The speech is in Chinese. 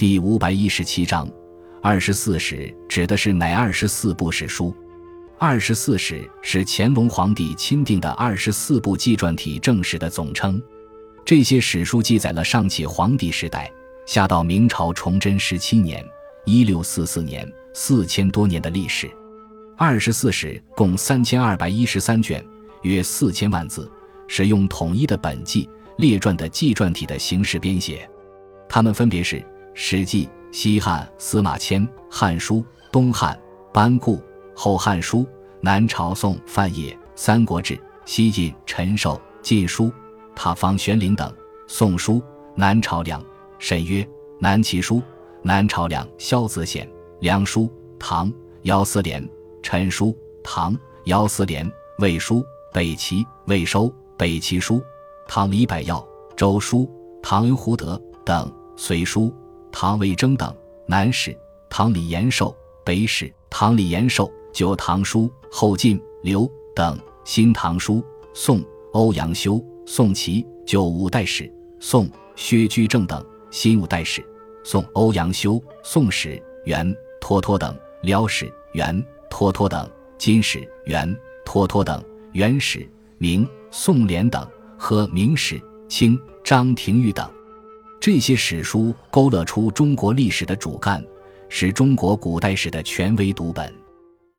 第五百一十七章，二十四史指的是哪二十四部史书？二十四史是乾隆皇帝钦定的二十四部纪传体正史的总称。这些史书记载了上起皇帝时代，下到明朝崇祯十七年（一六四四年）四千多年的历史。二十四史共三千二百一十三卷，约四千万字，使用统一的本纪列传的纪传体的形式编写。它们分别是。《史记》西汉司马迁，《汉书》东汉班固，《后汉书》南朝宋范晔，《三国志》西晋陈寿，《晋书》塔方玄龄等，《宋书》南朝梁沈约，《南齐书》南朝梁萧子显，《梁书》唐姚思廉，《陈书》唐姚思廉，《魏书》北齐魏收，《北齐书》唐李百耀，《周书》唐恩胡德等，《隋书》。唐魏征等，南史唐李延寿，北史唐李延寿，旧唐书后晋刘等，新唐书宋欧阳修，宋齐旧五代史宋薛居正等，新五代史宋欧阳修，宋史元脱脱等，辽史元脱脱等，金史元脱脱等，元史明宋濂等和明史清张廷玉等。这些史书勾勒出中国历史的主干，是中国古代史的权威读本。